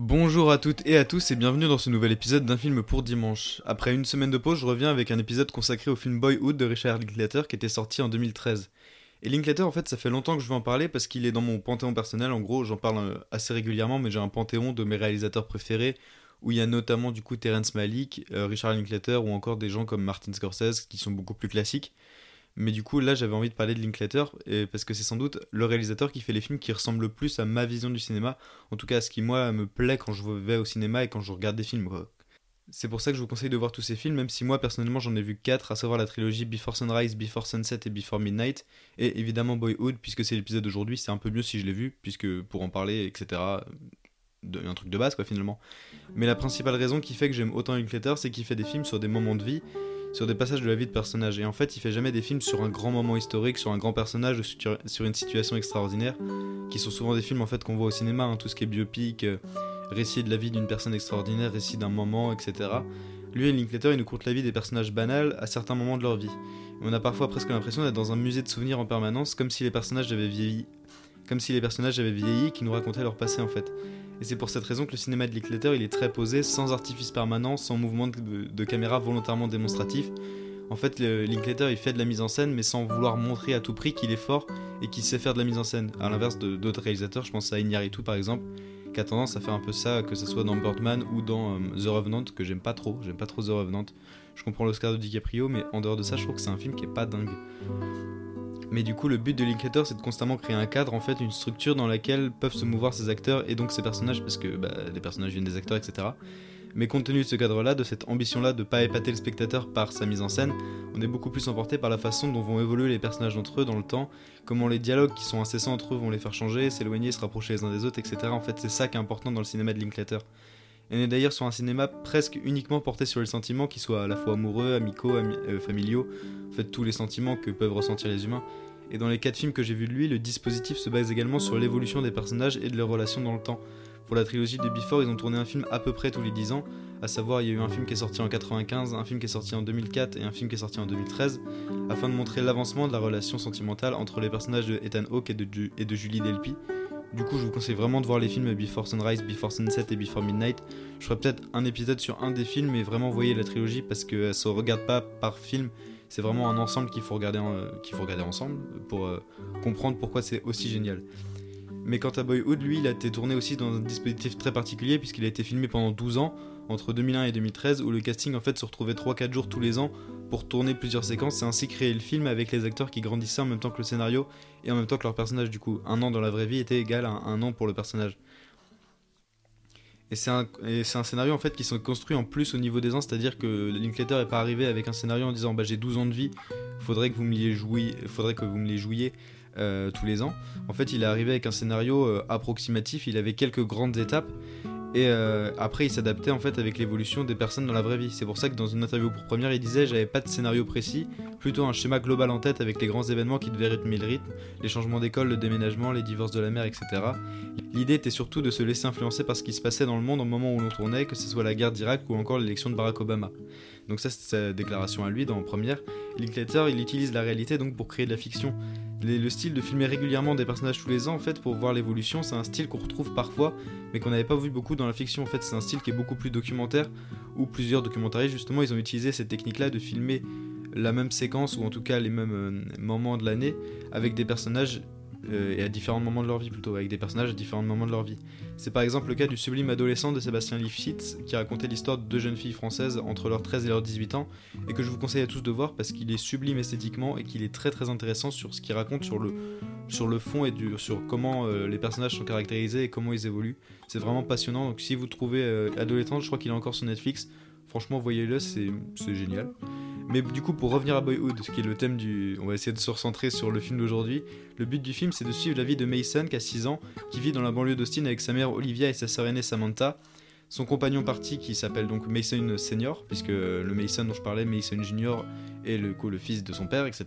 Bonjour à toutes et à tous et bienvenue dans ce nouvel épisode d'un film pour dimanche. Après une semaine de pause, je reviens avec un épisode consacré au film Boyhood de Richard Linklater qui était sorti en 2013. Et Linklater, en fait, ça fait longtemps que je veux en parler parce qu'il est dans mon panthéon personnel. En gros, j'en parle euh, assez régulièrement, mais j'ai un panthéon de mes réalisateurs préférés où il y a notamment du coup Terrence Malick, euh, Richard Linklater ou encore des gens comme Martin Scorsese qui sont beaucoup plus classiques. Mais du coup, là, j'avais envie de parler de Linklater parce que c'est sans doute le réalisateur qui fait les films qui ressemblent le plus à ma vision du cinéma, en tout cas à ce qui moi me plaît quand je vais au cinéma et quand je regarde des films. C'est pour ça que je vous conseille de voir tous ces films, même si moi personnellement j'en ai vu 4, à savoir la trilogie Before Sunrise, Before Sunset et Before Midnight, et évidemment Boyhood, puisque c'est l'épisode d'aujourd'hui, c'est un peu mieux si je l'ai vu, puisque pour en parler, etc., un truc de base quoi finalement. Mais la principale raison qui fait que j'aime autant Linklater, c'est qu'il fait des films sur des moments de vie, sur des passages de la vie de personnages. Et en fait, il fait jamais des films sur un grand moment historique, sur un grand personnage, sur une situation extraordinaire, qui sont souvent des films en fait qu'on voit au cinéma, hein, tout ce qui est biopic, euh, récit de la vie d'une personne extraordinaire, récit d'un moment, etc. Lui et Linklater, il nous compte la vie des personnages banals à certains moments de leur vie. on a parfois presque l'impression d'être dans un musée de souvenirs en permanence, comme si les personnages avaient vieilli, comme si les personnages avaient vieilli, qui nous racontaient leur passé en fait. Et c'est pour cette raison que le cinéma de Linklater il est très posé, sans artifice permanent, sans mouvement de, caméra volontairement démonstratif. En fait, le, Linklater il fait de la mise en scène, mais sans vouloir montrer à tout prix qu'il est fort et qu'il sait faire de la mise en scène. À l'inverse d'autres réalisateurs, je pense à Iñárritu par exemple, qui a tendance à faire un peu ça, que ce soit dans Birdman ou dans euh, The Revenant, que j'aime pas trop. J'aime pas trop The Revenant. Je comprends l'Oscar de DiCaprio, mais en dehors de ça, je trouve que c'est un film qui est pas dingue. Mais du coup, le but de Linklater, c'est de constamment créer un cadre, en fait, une structure dans laquelle peuvent se mouvoir ces acteurs et donc ces personnages, parce que bah, les personnages viennent des acteurs, etc. Mais compte tenu de ce cadre-là, de cette ambition-là de pas épater le spectateur par sa mise en scène, on est beaucoup plus emporté par la façon dont vont évoluer les personnages entre eux dans le temps, comment les dialogues qui sont incessants entre eux vont les faire changer, s'éloigner, se rapprocher les uns des autres, etc. En fait, c'est ça qui est important dans le cinéma de Linklater. Et on est d'ailleurs sur un cinéma presque uniquement porté sur les sentiments, qui soient à la fois amoureux, amicaux, euh, familiaux, en fait tous les sentiments que peuvent ressentir les humains. Et dans les quatre films que j'ai vus de lui, le dispositif se base également sur l'évolution des personnages et de leurs relations dans le temps. Pour la trilogie de Before, ils ont tourné un film à peu près tous les 10 ans, à savoir il y a eu un film qui est sorti en 95, un film qui est sorti en 2004 et un film qui est sorti en 2013, afin de montrer l'avancement de la relation sentimentale entre les personnages de Ethan Hawke et de, et de Julie Delpy. Du coup, je vous conseille vraiment de voir les films Before Sunrise, Before Sunset et Before Midnight. Je ferai peut-être un épisode sur un des films, mais vraiment voyez la trilogie parce qu'elle se regarde pas par film, c'est vraiment un ensemble qu'il faut, regarder qu'il faut regarder ensemble pour euh, comprendre pourquoi c'est aussi génial. Mais quant à Boyhood, lui, il a été tourné aussi dans un dispositif très particulier puisqu'il a été filmé pendant 12 ans, entre 2001 et 2013, où le casting en fait se retrouvait 3-4 jours tous les ans pour tourner plusieurs séquences et ainsi créer le film avec les acteurs qui grandissaient en même temps que le scénario et en même temps que leur personnage du coup. Un an dans la vraie vie était égal à un an pour le personnage. Et c'est un, scénario en fait qui sont construits en plus au niveau des ans, c'est-à-dire que Linklater n'est pas arrivé avec un scénario en disant bah j'ai 12 ans de vie, faudrait que vous me les jouiez, faudrait que vous me les jouiez euh, tous les ans. En fait, il est arrivé avec un scénario euh, approximatif, il avait quelques grandes étapes et euh, après, il s'adaptait en fait avec l'évolution des personnes dans la vraie vie. C'est pour ça que dans une interview pour première, il disait J'avais pas de scénario précis, plutôt un schéma global en tête avec les grands événements qui devaient rythmer le rythme, les changements d'école, le déménagement, les divorces de la mère, etc. L'idée était surtout de se laisser influencer par ce qui se passait dans le monde au moment où l'on tournait, que ce soit la guerre d'Irak ou encore l'élection de Barack Obama. Donc, ça, c'est sa déclaration à lui dans première. Linklater, il utilise la réalité donc pour créer de la fiction le style de filmer régulièrement des personnages tous les ans, en fait, pour voir l'évolution, c'est un style qu'on retrouve parfois, mais qu'on n'avait pas vu beaucoup dans la fiction. En fait, c'est un style qui est beaucoup plus documentaire, où plusieurs documentaristes, justement, ils ont utilisé cette technique-là de filmer la même séquence, ou en tout cas les mêmes euh, moments de l'année, avec des personnages euh, et à différents moments de leur vie plutôt, avec des personnages à différents moments de leur vie. C'est par exemple le cas du sublime adolescent de Sébastien Lifshitz, qui racontait l'histoire de deux jeunes filles françaises entre leurs 13 et leurs 18 ans, et que je vous conseille à tous de voir parce qu'il est sublime esthétiquement et qu'il est très très intéressant sur ce qu'il raconte sur le, sur le fond et sur comment euh, les personnages sont caractérisés et comment ils évoluent. C'est vraiment passionnant, donc si vous trouvez euh, adolescent, je crois qu'il est encore sur Netflix, franchement voyez-le, c'est génial. Mais du coup, pour revenir à Boyhood, qui est le thème du. On va essayer de se recentrer sur le film d'aujourd'hui. Le but du film, c'est de suivre la vie de Mason, qui a 6 ans, qui vit dans la banlieue d'Austin avec sa mère Olivia et sa sœur aînée Samantha. Son compagnon parti, qui s'appelle donc Mason Senior, puisque le Mason dont je parlais, Mason Junior, est le, le fils de son père, etc.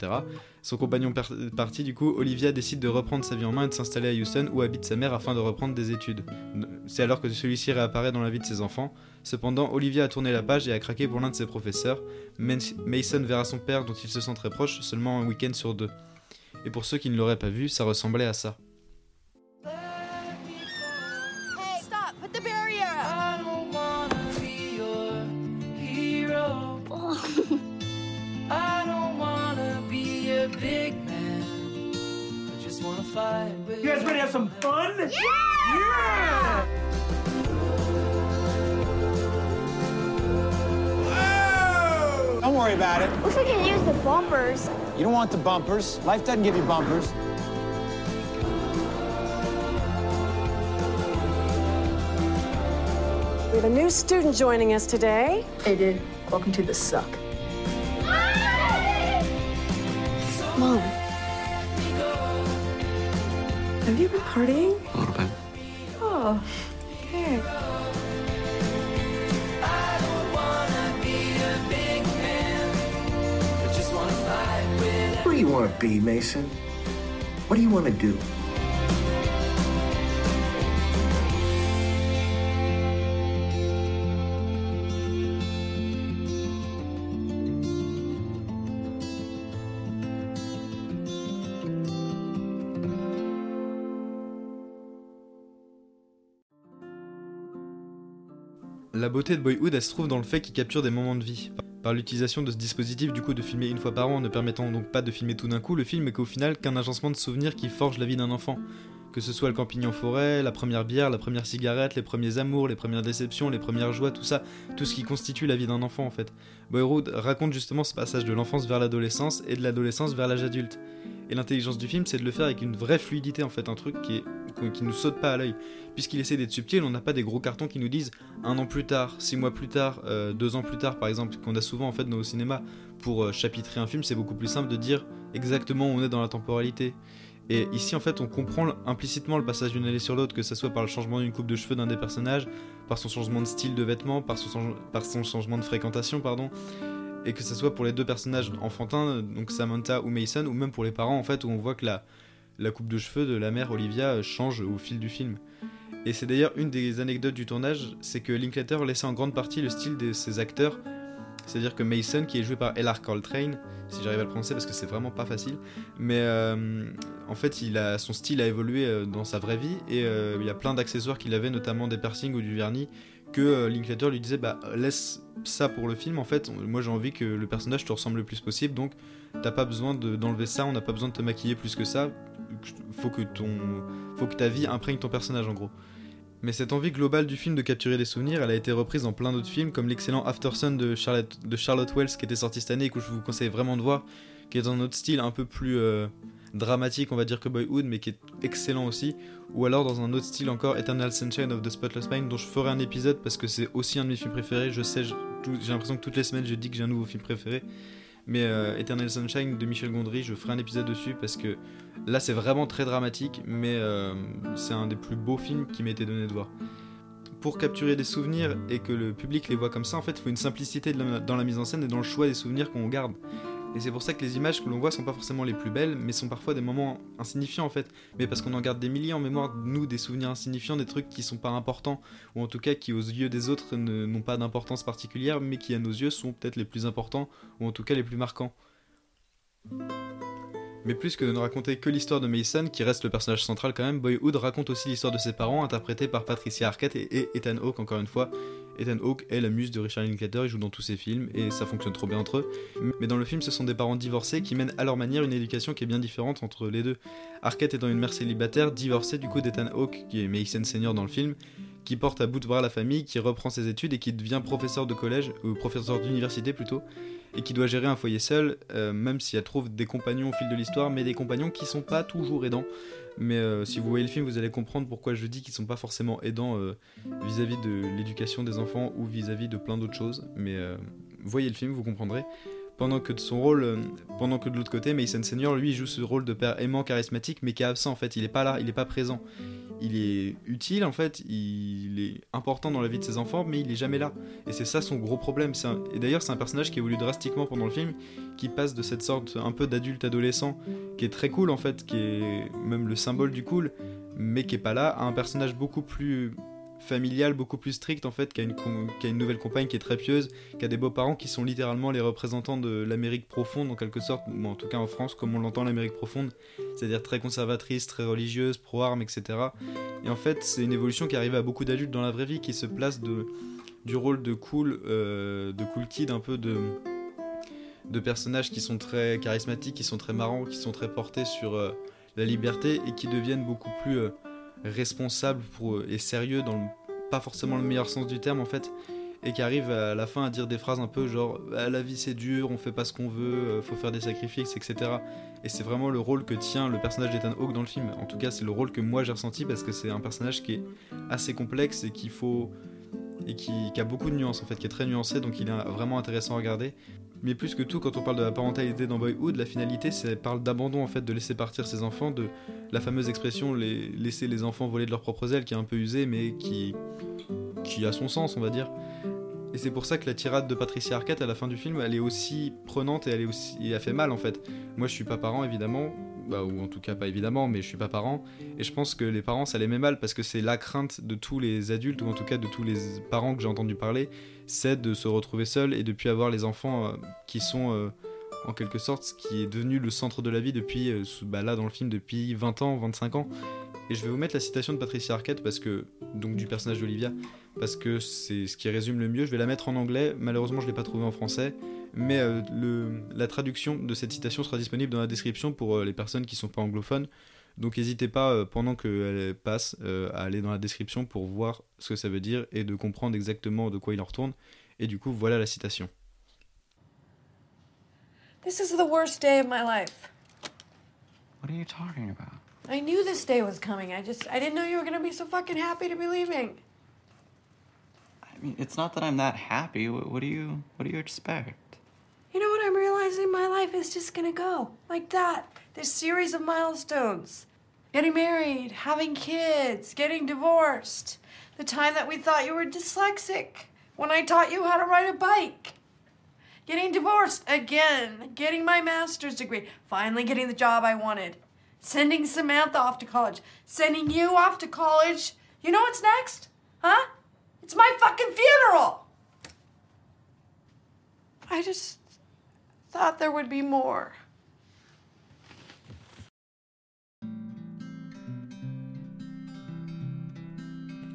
Son compagnon par- parti, du coup, Olivia décide de reprendre sa vie en main et de s'installer à Houston, où habite sa mère, afin de reprendre des études. C'est alors que celui-ci réapparaît dans la vie de ses enfants. Cependant, Olivia a tourné la page et a craqué pour l'un de ses professeurs. Mason verra son père, dont il se sent très proche, seulement un week-end sur deux. Et pour ceux qui ne l'auraient pas vu, ça ressemblait à ça. With You guys ready to have some fun? Yeah! Don't worry about it. Looks like you use the bumpers. You don't want the bumpers. Life doesn't give you bumpers. We have a new student joining us today. Aiden, welcome to the suck. Mom. Partying? A little bit. Oh, okay. I don't wanna be a big man. I just wanna fight with Who do you want to be, Mason? What do you want to do? Beauté de Boyhood, se trouve dans le fait qu'il capture des moments de vie. Par l'utilisation de ce dispositif, du coup, de filmer une fois par an, ne permettant donc pas de filmer tout d'un coup, le film est qu'au final qu'un agencement de souvenirs qui forge la vie d'un enfant. Que ce soit le camping en forêt, la première bière, la première cigarette, les premiers amours, les premières déceptions, les premières joies, tout ça, tout ce qui constitue la vie d'un enfant en fait. Boyhood raconte justement ce passage de l'enfance vers l'adolescence et de l'adolescence vers l'âge adulte. Et l'intelligence du film, c'est de le faire avec une vraie fluidité en fait, un truc qui, est, qui nous saute pas à l'œil. Puisqu'il essaie d'être subtil, on n'a pas des gros cartons qui nous disent un an plus tard, six mois plus tard, euh, deux ans plus tard par exemple, qu'on a souvent en fait dans au cinéma pour euh, chapitrer un film, c'est beaucoup plus simple de dire exactement où on est dans la temporalité. Et ici en fait on comprend implicitement le passage d'une année sur l'autre, que ce soit par le changement d'une coupe de cheveux d'un des personnages, par son changement de style de vêtements, par son, change- par son changement de fréquentation, pardon, et que ce soit pour les deux personnages enfantins, donc Samantha ou Mason, ou même pour les parents en fait, où on voit que la, la coupe de cheveux de la mère Olivia euh, change au fil du film. Et c'est d'ailleurs une des anecdotes du tournage, c'est que Linklater laissait en grande partie le style de ses acteurs. C'est-à-dire que Mason, qui est joué par L.R. Coltrane, si j'arrive à le prononcer parce que c'est vraiment pas facile, mais euh, en fait, son style a évolué euh, dans sa vraie vie et euh, il y a plein d'accessoires qu'il avait, notamment des piercings ou du vernis, que euh, Linklater lui disait bah laisse ça pour le film en fait moi j'ai envie que le personnage te ressemble le plus possible donc t'as pas besoin de- d'enlever ça on n'a pas besoin de te maquiller plus que ça faut que ta vie imprègne ton personnage en gros mais cette envie globale du film de capturer des souvenirs, elle a été reprise dans plein d'autres films, comme l'excellent After Sun de Charlotte, de Charlotte Wells qui était sorti cette année et que je vous conseille vraiment de voir, qui est dans un autre style un peu plus euh, dramatique, on va dire, que Boyhood, mais qui est excellent aussi. Ou alors dans un autre style encore, Eternal Sunshine of the Spotless Mind, dont je ferai un épisode parce que c'est aussi un de mes films préférés. Je sais, j'ai l'impression que toutes les semaines je dis que j'ai un nouveau film préféré. Mais euh, Eternal Sunshine de Michel Gondry, je ferai un épisode dessus parce que là c'est vraiment très dramatique, mais euh, c'est un des plus beaux films qui m'a été donné de voir. Pour capturer des souvenirs et que le public les voit comme ça, en fait, il faut une simplicité dans la mise en scène et dans le choix des souvenirs qu'on garde. Et c'est pour ça que les images que l'on voit sont pas forcément les plus belles, mais sont parfois des moments insignifiants en fait. Mais parce qu'on en garde des milliers en mémoire, nous, des souvenirs insignifiants, des trucs qui sont pas importants, ou en tout cas qui aux yeux des autres n'ont pas d'importance particulière, mais qui à nos yeux sont peut-être les plus importants, ou en tout cas les plus marquants. Mais plus que de ne raconter que l'histoire de Mason, qui reste le personnage central quand même, Boyhood raconte aussi l'histoire de ses parents, interprétés par Patricia Arquette et, et Ethan Hawke encore une fois. Ethan Hawke est la muse de Richard Linklater, il joue dans tous ses films et ça fonctionne trop bien entre eux. Mais dans le film, ce sont des parents divorcés qui mènent à leur manière une éducation qui est bien différente entre les deux. Arquette étant une mère célibataire, divorcée du coup d'Ethan Hawke, qui est Mason Senior dans le film, qui porte à bout de bras la famille, qui reprend ses études et qui devient professeur de collège, ou professeur d'université plutôt, et qui doit gérer un foyer seul, euh, même si elle trouve des compagnons au fil de l'histoire, mais des compagnons qui sont pas toujours aidants. Mais euh, si vous voyez le film, vous allez comprendre pourquoi je dis qu'ils sont pas forcément aidants euh, vis-à-vis de l'éducation des enfants ou vis-à-vis de plein d'autres choses. Mais euh, voyez le film, vous comprendrez. Pendant que de son rôle, euh, pendant que de l'autre côté, Mason Senior, lui, joue ce rôle de père aimant, charismatique, mais qui est absent en fait. Il est pas là, il est pas présent. Il est utile en fait, il est important dans la vie de ses enfants, mais il est jamais là. Et c'est ça son gros problème. Et d'ailleurs, c'est un personnage qui évolue drastiquement pendant le film, qui passe de cette sorte un peu d'adulte adolescent, qui est très cool en fait, qui est même le symbole du cool, mais qui est pas là, à un personnage beaucoup plus familial, beaucoup plus strict en fait, qui a une, une nouvelle compagne qui est très pieuse, qui a des beaux-parents qui sont littéralement les représentants de l'Amérique profonde en quelque sorte, en tout cas en France comme on l'entend l'Amérique profonde, c'est-à-dire très conservatrice, très religieuse, pro-armes, etc. Et en fait c'est une évolution qui arrive à beaucoup d'adultes dans la vraie vie qui se place de, du rôle de cool, euh, de cool kid, un peu de de personnages qui sont très charismatiques, qui sont très marrants, qui sont très portés sur euh, la liberté et qui deviennent beaucoup plus euh, responsables pour, et sérieux dans pas forcément le meilleur sens du terme en fait et qui arrivent à la fin à dire des phrases un peu genre Ah, la vie c'est dur, on fait pas ce qu'on veut, euh, faut faire des sacrifices, etc. Et c'est vraiment le rôle que tient le personnage d'Ethan Hawke dans le film. En tout cas, c'est le rôle que moi j'ai ressenti parce que c'est un personnage qui est assez complexe et qu'il faut et qui, a beaucoup de nuances en fait, qui est très nuancé, donc il est vraiment intéressant à regarder. Mais plus que tout, quand on parle de la parentalité dans Boyhood, la finalité, c'est parle d'abandon en fait, de laisser partir ses enfants, de la fameuse expression laisser les enfants voler de leurs propres ailes, qui est un peu usée, mais qui, qui a son sens, on va dire. Et c'est pour ça que la tirade de Patricia Arquette à la fin du film, elle est aussi prenante et elle est aussi, et elle fait mal en fait. Moi, je suis pas parent évidemment, bah, ou en tout cas pas évidemment, mais je suis pas parent. Et je pense que les parents, ça les met mal parce que c'est la crainte de tous les adultes ou en tout cas de tous les parents que j'ai entendu parler, c'est de se retrouver seul et de puis avoir les enfants euh, qui sont euh, en quelque sorte ce qui est devenu le centre de la vie depuis, euh, bah, là dans le film, depuis 20 ans, 25 ans. Et je vais vous mettre la citation de Patricia Arquette parce que donc du personnage d'Olivia parce que c'est ce qui résume le mieux. Je vais la mettre en anglais. Malheureusement, je l'ai pas trouvé en français, mais euh, le, la traduction de cette citation sera disponible dans la description pour euh, les personnes qui sont pas anglophones. Donc n'hésitez pas euh, pendant qu'elle passe euh, à aller dans la description pour voir ce que ça veut dire et de comprendre exactement de quoi il en retourne. Et du coup, voilà la citation. This is the worst day of my life. What are you talking about? I knew this day was coming. I just, I didn't know you were gonna be so fucking happy to be leaving. I mean, it's not that I'm that happy. What, what do you What do you expect? You know what I'm realizing? My life is just gonna go like that. This series of milestones. Getting married, having kids, getting divorced. The time that we thought you were dyslexic. When I taught you how to ride a bike. Getting divorced again. Getting my master's degree. Finally getting the job I wanted. Sending Samantha off to college. Sending you off to college. You know what's next? Huh? It's my fucking funeral! I just thought there would be more.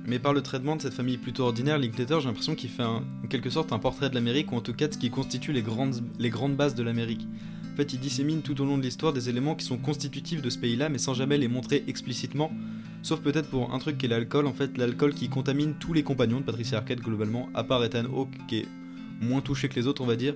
Mais par le traitement de cette famille plutôt ordinaire, Linklater, j'ai l'impression qu'il fait en quelque sorte un portrait de l'Amérique, ou en tout cas de ce qui constitue les grandes bases de l'Amérique. En fait, il dissémine tout au long de l'histoire des éléments qui sont constitutifs de ce pays-là, mais sans jamais les montrer explicitement, sauf peut-être pour un truc qui est l'alcool, en fait, l'alcool qui contamine tous les compagnons de Patricia Arquette globalement, à part Ethan Hawke, qui est moins touché que les autres, on va dire,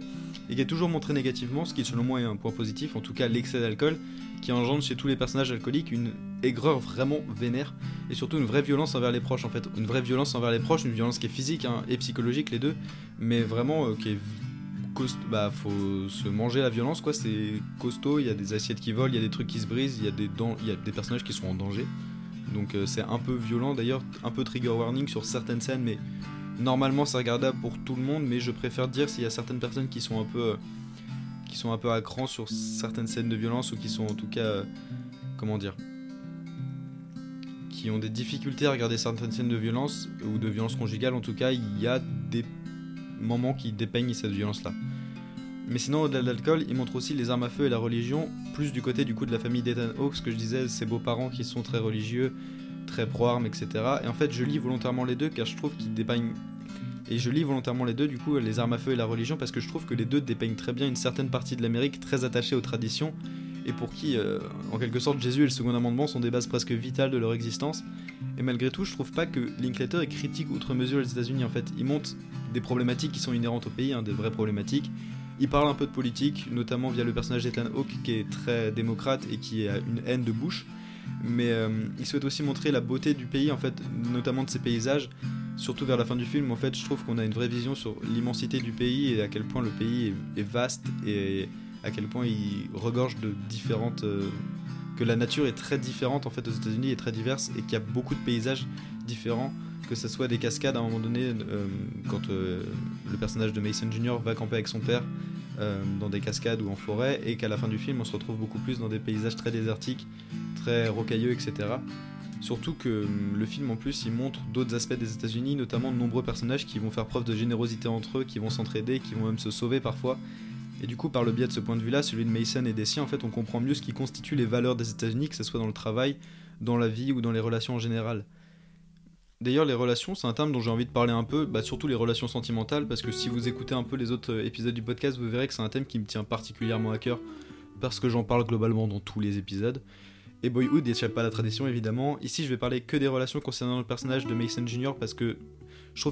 et qui est toujours montré négativement, ce qui selon moi est un point positif, en tout cas l'excès d'alcool, qui engendre chez tous les personnages alcooliques une aigreur vraiment vénère, et surtout une vraie violence envers les proches en fait. Une vraie violence envers les proches, une violence qui est physique hein, et psychologique les deux, mais vraiment euh, qui est bah faut se manger la violence quoi, c'est costaud, il y a des assiettes qui volent, il y a des trucs qui se brisent, il y a des y a des personnages qui sont en danger. Donc euh, c'est un peu violent d'ailleurs, un peu trigger warning sur certaines scènes mais normalement c'est regardable pour tout le monde mais je préfère dire s'il y a certaines personnes qui sont un peu euh, qui sont un peu à cran sur certaines scènes de violence ou qui sont en tout cas euh, comment dire qui ont des difficultés à regarder certaines scènes de violence ou de violence conjugale en tout cas il y a des moments qui dépeignent cette violence là mais sinon au-delà de l'alcool il montre aussi les armes à feu et la religion plus du côté du coup de la famille d'Ethan Hawke que je disais ses beaux-parents qui sont très religieux très pro-armes etc et en fait je lis volontairement les deux car je trouve qu'ils dépeignent et je lis volontairement les deux, du coup, les armes à feu et la religion, parce que je trouve que les deux dépeignent très bien une certaine partie de l'Amérique très attachée aux traditions, et pour qui, euh, en quelque sorte, Jésus et le Second Amendement sont des bases presque vitales de leur existence. Et malgré tout, je trouve pas que Linklater est critique outre mesure les États-Unis. En fait, il montre des problématiques qui sont inhérentes au pays, hein, des vraies problématiques. Il parle un peu de politique, notamment via le personnage d'Ethan Hawke, qui est très démocrate et qui a une haine de Bush. Mais euh, il souhaite aussi montrer la beauté du pays, en fait, notamment de ses paysages, surtout vers la fin du film, en fait, je trouve qu'on a une vraie vision sur l'immensité du pays et à quel point le pays est, est vaste et à quel point il regorge de différentes. euh, que la nature est très différente en fait aux États-Unis et très diverse et qu'il y a beaucoup de paysages différents, que ce soit des cascades à un moment donné, euh, quand euh, le personnage de Mason Jr. va camper avec son père euh, dans des cascades ou en forêt, et qu'à la fin du film on se retrouve beaucoup plus dans des paysages très désertiques, très rocailleux, etc. Surtout que le film en plus il montre d'autres aspects des États-Unis, notamment de nombreux personnages qui vont faire preuve de générosité entre eux, qui vont s'entraider, qui vont même se sauver parfois. Et du coup, par le biais de ce point de vue-là, celui de Mason et des siens, en fait, on comprend mieux ce qui constitue les valeurs des États-Unis, que ce soit dans le travail, dans la vie ou dans les relations en général. D'ailleurs, les relations, c'est un terme dont j'ai envie de parler un peu, bah, surtout les relations sentimentales, parce que si vous écoutez un peu les autres euh, épisodes du podcast, vous verrez que c'est un thème qui me tient particulièrement à cœur, parce que j'en parle globalement dans tous les épisodes. Et Boyhood n'échappe pas à la tradition, évidemment. Ici, je vais parler que des relations concernant le personnage de Mason Jr., parce que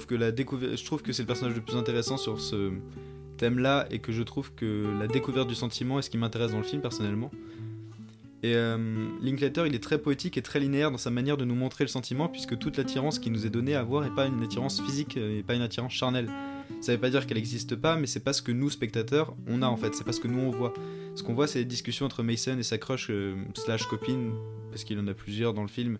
que, la découver- je trouve que c'est le personnage le plus intéressant sur ce thème-là, et que je trouve que la découverte du sentiment est ce qui m'intéresse dans le film, personnellement. Et euh, Linklater, il est très poétique et très linéaire dans sa manière de nous montrer le sentiment, puisque toute l'attirance qui nous est donnée à voir n'est pas une attirance physique euh, et pas une attirance charnelle. Ça veut pas dire qu'elle n'existe pas, mais c'est pas ce que nous, spectateurs, on a en fait, c'est pas ce que nous on voit. Ce qu'on voit, c'est les discussions entre Mason et sa crush euh, slash copine, parce qu'il en a plusieurs dans le film.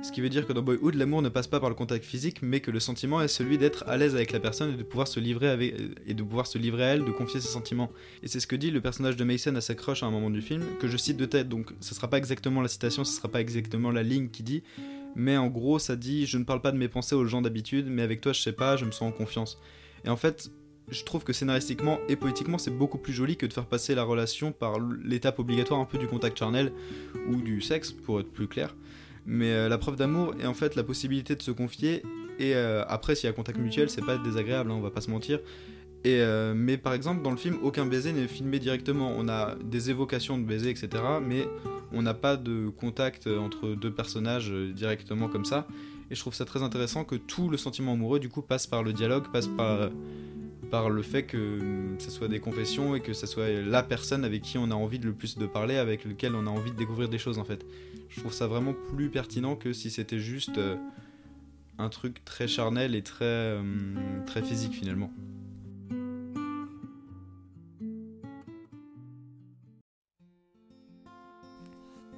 Ce qui veut dire que dans Boyhood, l'amour ne passe pas par le contact physique, mais que le sentiment est celui d'être à l'aise avec la personne et de pouvoir se livrer avec, et de pouvoir se livrer à elle, de confier ses sentiments. Et c'est ce que dit le personnage de Mason à sa crush à un moment du film, que je cite de tête, donc ce sera pas exactement la citation, ce sera pas exactement la ligne qui dit, mais en gros ça dit je ne parle pas de mes pensées aux gens d'habitude, mais avec toi je sais pas, je me sens en confiance. Et en fait, je trouve que scénaristiquement et poétiquement c'est beaucoup plus joli que de faire passer la relation par l'étape obligatoire un peu du contact charnel ou du sexe, pour être plus clair. Mais euh, la preuve d'amour est en fait la possibilité de se confier. Et euh, après, s'il y a contact mutuel, c'est pas désagréable, hein, on va pas se mentir. Et euh, mais par exemple, dans le film, aucun baiser n'est filmé directement. On a des évocations de baisers, etc. Mais on n'a pas de contact entre deux personnages directement comme ça. Et je trouve ça très intéressant que tout le sentiment amoureux, du coup, passe par le dialogue, passe par, par le fait que hum, ce soit des confessions et que ce soit la personne avec qui on a envie le plus de parler, avec lequel on a envie de découvrir des choses en fait. Je trouve ça vraiment plus pertinent que si c'était juste euh, un truc très charnel et très, hum, très physique finalement.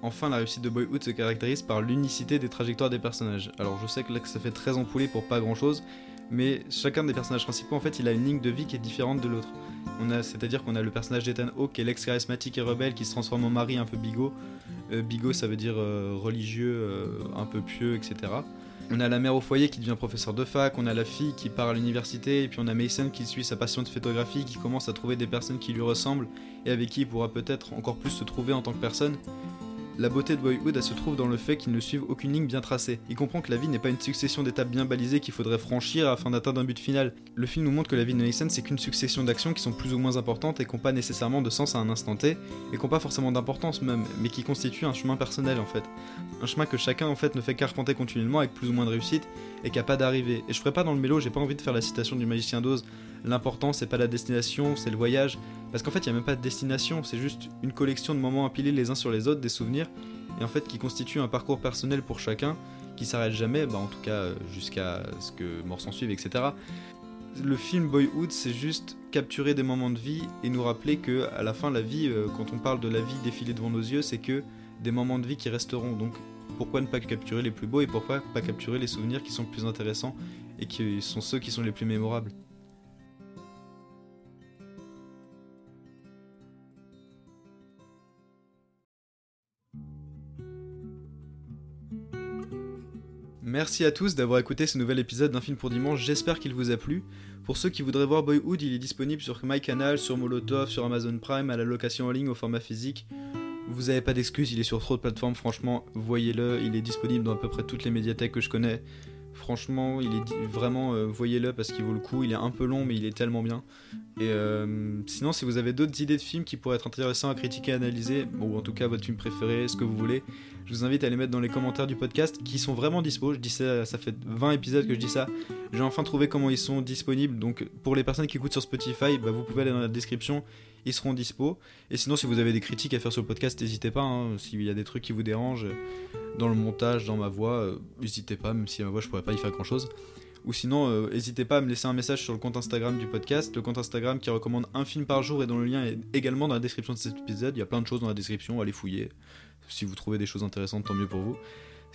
Enfin, la réussite de Boyhood se caractérise par l'unicité des trajectoires des personnages. Alors je sais que là que ça fait très ampoulé pour pas grand chose, mais chacun des personnages principaux en fait il a une ligne de vie qui est différente de l'autre. On a, c'est-à-dire qu'on a le personnage d'Ethan Hawke qui l'ex charismatique et rebelle qui se transforme en mari un peu bigot. Euh, bigot ça veut dire euh, religieux, euh, un peu pieux, etc. On a la mère au foyer qui devient professeur de fac, on a la fille qui part à l'université, et puis on a Mason qui suit sa passion de photographie, qui commence à trouver des personnes qui lui ressemblent et avec qui il pourra peut-être encore plus se trouver en tant que personne. La beauté de Boyhood, elle se trouve dans le fait qu'il ne suive aucune ligne bien tracée. Il comprend que la vie n'est pas une succession d'étapes bien balisées qu'il faudrait franchir afin d'atteindre un but final. Le film nous montre que la vie de Mason, c'est qu'une succession d'actions qui sont plus ou moins importantes et qui n'ont pas nécessairement de sens à un instant T, et qui n'ont pas forcément d'importance même, mais qui constituent un chemin personnel en fait. Un chemin que chacun en fait ne fait qu'arpenter continuellement avec plus ou moins de réussite, et qui a pas d'arrivée. Et je ferai pas dans le mélo, j'ai pas envie de faire la citation du magicien d'Oz, l'important c'est pas la destination, c'est le voyage, parce qu'en fait il y a même pas de destination, c'est juste une collection de moments empilés les uns sur les autres, des souvenirs, et en fait qui constitue un parcours personnel pour chacun, qui s'arrête jamais, bah en tout cas jusqu'à ce que mort s'en suive, etc. Le film Boyhood, c'est juste capturer des moments de vie et nous rappeler que à la fin la vie, euh, quand on parle de la vie défiler devant nos yeux, c'est que des moments de vie qui resteront. Donc pourquoi ne pas capturer les plus beaux et pourquoi pas capturer les souvenirs qui sont le plus intéressants et qui sont ceux qui sont les plus mémorables? Merci à tous d'avoir écouté ce nouvel épisode d'un film pour dimanche, j'espère qu'il vous a plu. Pour ceux qui voudraient voir Boyhood, il est disponible sur MyCanal, sur Molotov, sur Amazon Prime, à la location en ligne au format physique. Vous avez pas d'excuses, il est sur trop de plateformes, franchement, voyez-le, il est disponible dans à peu près toutes les médiathèques que je connais. Franchement, il est vraiment, euh, voyez-le parce qu'il vaut le coup, il est un peu long mais il est tellement bien. Et euh, sinon, si vous avez d'autres idées de films qui pourraient être intéressants à critiquer, à analyser, ou en tout cas votre film préféré, ce que vous voulez, Je vous invite à les mettre dans les commentaires du podcast qui sont vraiment dispo. Je dis ça, ça fait 20 épisodes que je dis ça. J'ai enfin trouvé comment ils sont disponibles. Donc pour les personnes qui écoutent sur Spotify, bah, vous pouvez aller dans la description. Ils seront dispo. Et sinon, si vous avez des critiques à faire sur le podcast, n'hésitez pas. hein. S'il y a des trucs qui vous dérangent euh, dans le montage, dans ma voix, euh, n'hésitez pas. Même si ma voix, je pourrais pas y faire grand chose. Ou sinon, euh, n'hésitez pas à me laisser un message sur le compte Instagram du podcast, le compte Instagram qui recommande un film par jour et dont le lien est également dans la description de cet épisode. Il y a plein de choses dans la description, allez fouiller. Si vous trouvez des choses intéressantes, tant mieux pour vous.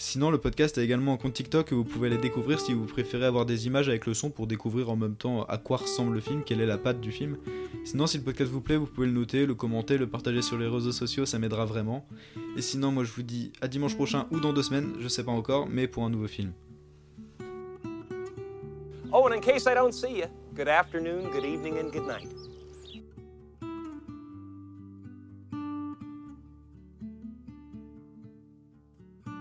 Sinon, le podcast a également un compte TikTok que vous pouvez aller découvrir si vous préférez avoir des images avec le son pour découvrir en même temps à quoi ressemble le film, quelle est la patte du film. Sinon, si le podcast vous plaît, vous pouvez le noter, le commenter, le partager sur les réseaux sociaux, ça m'aidera vraiment. Et sinon, moi je vous dis à dimanche prochain ou dans deux semaines, je sais pas encore, mais pour un nouveau film. Oh.